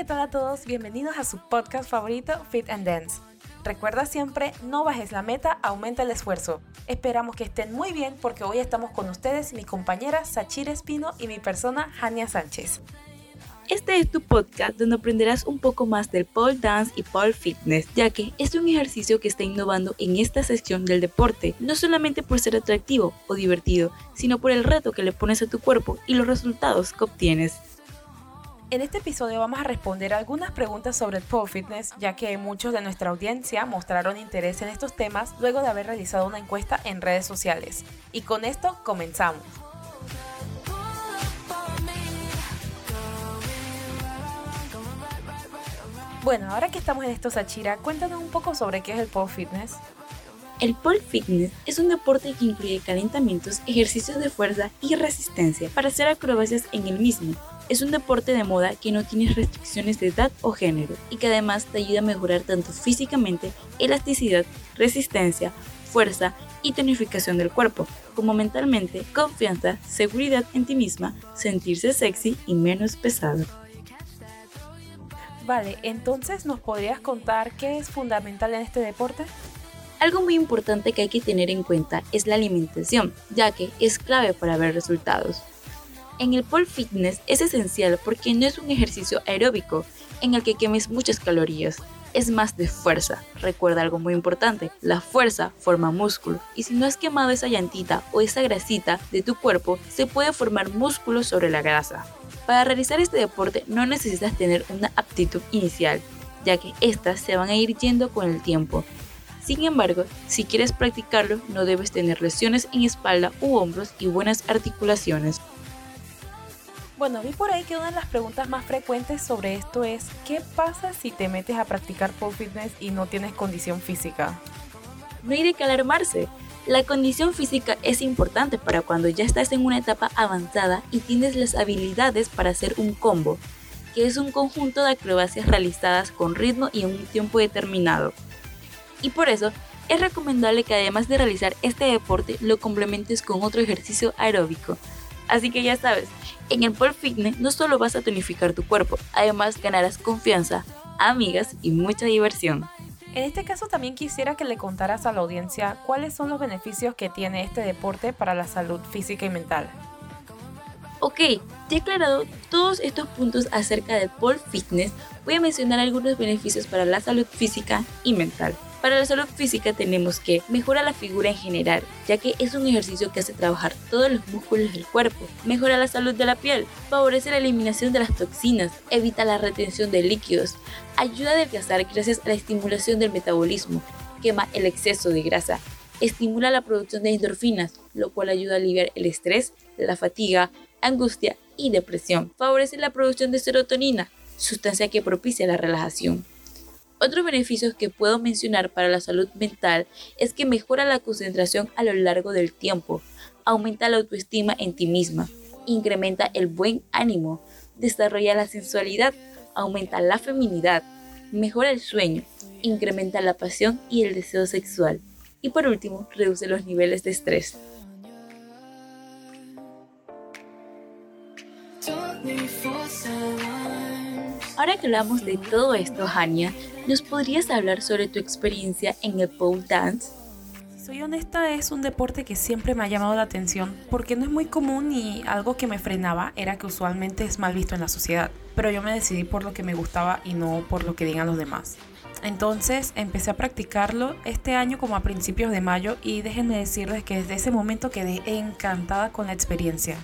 ¿qué tal a todos? Bienvenidos a su podcast favorito Fit and Dance. Recuerda siempre, no bajes la meta, aumenta el esfuerzo. Esperamos que estén muy bien porque hoy estamos con ustedes mi compañera Sachira Espino y mi persona Jania Sánchez. Este es tu podcast donde aprenderás un poco más del pole dance y pole fitness, ya que es un ejercicio que está innovando en esta sección del deporte, no solamente por ser atractivo o divertido, sino por el reto que le pones a tu cuerpo y los resultados que obtienes. En este episodio vamos a responder algunas preguntas sobre el pole fitness, ya que muchos de nuestra audiencia mostraron interés en estos temas luego de haber realizado una encuesta en redes sociales. Y con esto comenzamos. Bueno, ahora que estamos en esto, Sachira, cuéntanos un poco sobre qué es el pole fitness. El pole fitness es un deporte que incluye calentamientos, ejercicios de fuerza y resistencia para hacer acrobacias en el mismo es un deporte de moda que no tiene restricciones de edad o género y que además te ayuda a mejorar tanto físicamente, elasticidad, resistencia, fuerza y tonificación del cuerpo, como mentalmente, confianza, seguridad en ti misma, sentirse sexy y menos pesado. Vale, entonces nos podrías contar qué es fundamental en este deporte? Algo muy importante que hay que tener en cuenta es la alimentación, ya que es clave para ver resultados. En el pole fitness es esencial porque no es un ejercicio aeróbico en el que quemes muchas calorías, es más de fuerza. Recuerda algo muy importante, la fuerza forma músculo y si no has quemado esa llantita o esa grasita de tu cuerpo, se puede formar músculo sobre la grasa. Para realizar este deporte no necesitas tener una aptitud inicial, ya que estas se van a ir yendo con el tiempo. Sin embargo, si quieres practicarlo, no debes tener lesiones en espalda u hombros y buenas articulaciones. Bueno, vi por ahí que una de las preguntas más frecuentes sobre esto es, ¿qué pasa si te metes a practicar pole fitness y no tienes condición física? No hay de qué alarmarse. La condición física es importante para cuando ya estás en una etapa avanzada y tienes las habilidades para hacer un combo, que es un conjunto de acrobacias realizadas con ritmo y en un tiempo determinado. Y por eso es recomendable que además de realizar este deporte lo complementes con otro ejercicio aeróbico. Así que ya sabes, en el pole fitness no solo vas a tonificar tu cuerpo, además ganarás confianza, amigas y mucha diversión. En este caso también quisiera que le contaras a la audiencia cuáles son los beneficios que tiene este deporte para la salud física y mental. Ok, he aclarado todos estos puntos acerca del pole fitness, voy a mencionar algunos beneficios para la salud física y mental. Para la salud física tenemos que mejora la figura en general, ya que es un ejercicio que hace trabajar todos los músculos del cuerpo, mejora la salud de la piel, favorece la eliminación de las toxinas, evita la retención de líquidos, ayuda a adelgazar gracias a la estimulación del metabolismo, quema el exceso de grasa, estimula la producción de endorfinas, lo cual ayuda a aliviar el estrés, la fatiga, angustia y depresión. Favorece la producción de serotonina, sustancia que propicia la relajación. Otros beneficios que puedo mencionar para la salud mental es que mejora la concentración a lo largo del tiempo, aumenta la autoestima en ti misma, incrementa el buen ánimo, desarrolla la sensualidad, aumenta la feminidad, mejora el sueño, incrementa la pasión y el deseo sexual. Y por último, reduce los niveles de estrés. Ahora que hablamos de todo esto, Hania, ¿nos podrías hablar sobre tu experiencia en el pole dance? Soy honesta, es un deporte que siempre me ha llamado la atención porque no es muy común y algo que me frenaba era que usualmente es mal visto en la sociedad. Pero yo me decidí por lo que me gustaba y no por lo que digan los demás. Entonces empecé a practicarlo este año como a principios de mayo y déjenme decirles que desde ese momento quedé encantada con la experiencia.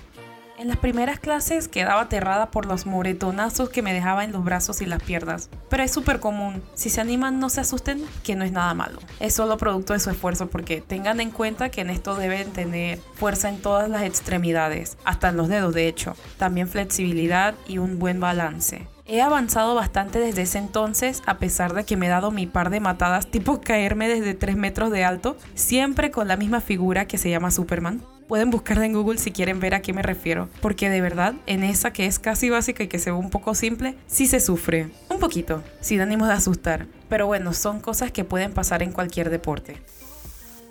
En las primeras clases quedaba aterrada por los moretonazos que me dejaba en los brazos y las piernas. Pero es súper común. Si se animan, no se asusten, que no es nada malo. Es solo producto de su esfuerzo porque tengan en cuenta que en esto deben tener fuerza en todas las extremidades, hasta en los dedos de hecho. También flexibilidad y un buen balance. He avanzado bastante desde ese entonces, a pesar de que me he dado mi par de matadas tipo caerme desde 3 metros de alto, siempre con la misma figura que se llama Superman. Pueden buscarla en Google si quieren ver a qué me refiero, porque de verdad, en esa que es casi básica y que se ve un poco simple, sí se sufre. Un poquito, sin ánimo de asustar. Pero bueno, son cosas que pueden pasar en cualquier deporte.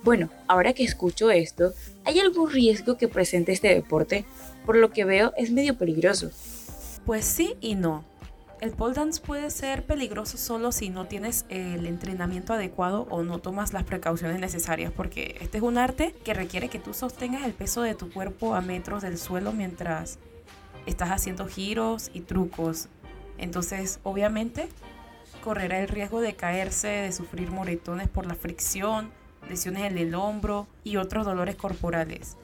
Bueno, ahora que escucho esto, ¿hay algún riesgo que presente este deporte? Por lo que veo, es medio peligroso. Pues sí y no. El pole dance puede ser peligroso solo si no tienes el entrenamiento adecuado o no tomas las precauciones necesarias, porque este es un arte que requiere que tú sostengas el peso de tu cuerpo a metros del suelo mientras estás haciendo giros y trucos. Entonces, obviamente, correrá el riesgo de caerse, de sufrir moretones por la fricción, lesiones en el hombro y otros dolores corporales.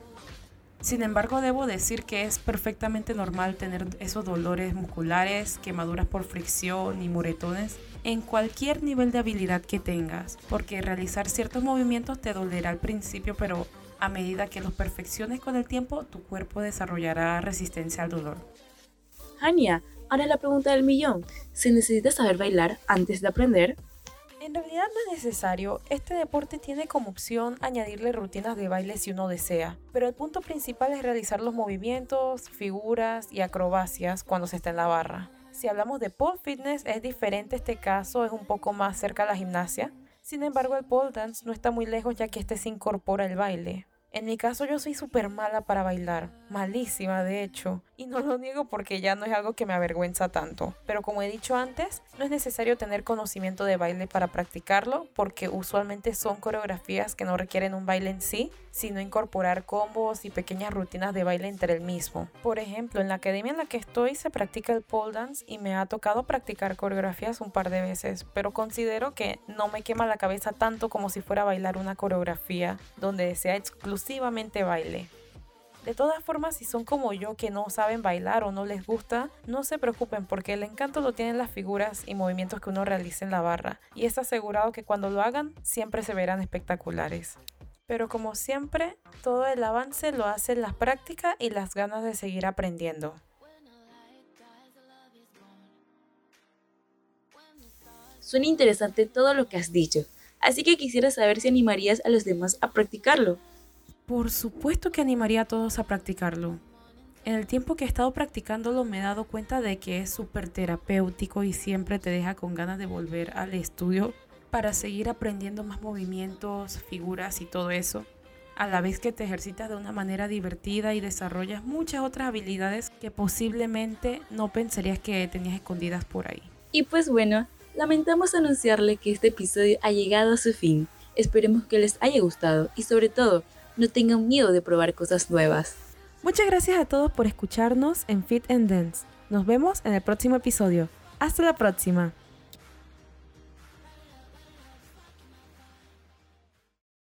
Sin embargo, debo decir que es perfectamente normal tener esos dolores musculares, quemaduras por fricción y moretones en cualquier nivel de habilidad que tengas, porque realizar ciertos movimientos te dolerá al principio, pero a medida que los perfecciones con el tiempo, tu cuerpo desarrollará resistencia al dolor. Ania, ahora la pregunta del millón. ¿Se necesita saber bailar antes de aprender? En realidad no es necesario, este deporte tiene como opción añadirle rutinas de baile si uno desea, pero el punto principal es realizar los movimientos, figuras y acrobacias cuando se está en la barra. Si hablamos de pole fitness es diferente este caso, es un poco más cerca a la gimnasia. Sin embargo, el pole dance no está muy lejos ya que este se incorpora el baile. En mi caso yo soy súper mala para bailar, malísima de hecho, y no lo niego porque ya no es algo que me avergüenza tanto. Pero como he dicho antes, no es necesario tener conocimiento de baile para practicarlo porque usualmente son coreografías que no requieren un baile en sí, sino incorporar combos y pequeñas rutinas de baile entre el mismo. Por ejemplo, en la academia en la que estoy se practica el pole dance y me ha tocado practicar coreografías un par de veces, pero considero que no me quema la cabeza tanto como si fuera bailar una coreografía donde sea exclusivamente baile. De todas formas, si son como yo que no saben bailar o no les gusta, no se preocupen porque el encanto lo tienen las figuras y movimientos que uno realiza en la barra, y es asegurado que cuando lo hagan siempre se verán espectaculares. Pero como siempre, todo el avance lo hacen las prácticas y las ganas de seguir aprendiendo. Suena interesante todo lo que has dicho, así que quisiera saber si animarías a los demás a practicarlo. Por supuesto que animaría a todos a practicarlo. En el tiempo que he estado practicándolo me he dado cuenta de que es súper terapéutico y siempre te deja con ganas de volver al estudio para seguir aprendiendo más movimientos, figuras y todo eso, a la vez que te ejercitas de una manera divertida y desarrollas muchas otras habilidades que posiblemente no pensarías que tenías escondidas por ahí. Y pues bueno, lamentamos anunciarle que este episodio ha llegado a su fin. Esperemos que les haya gustado y sobre todo no tengan miedo de probar cosas nuevas. Muchas gracias a todos por escucharnos en Fit and Dance. Nos vemos en el próximo episodio. Hasta la próxima.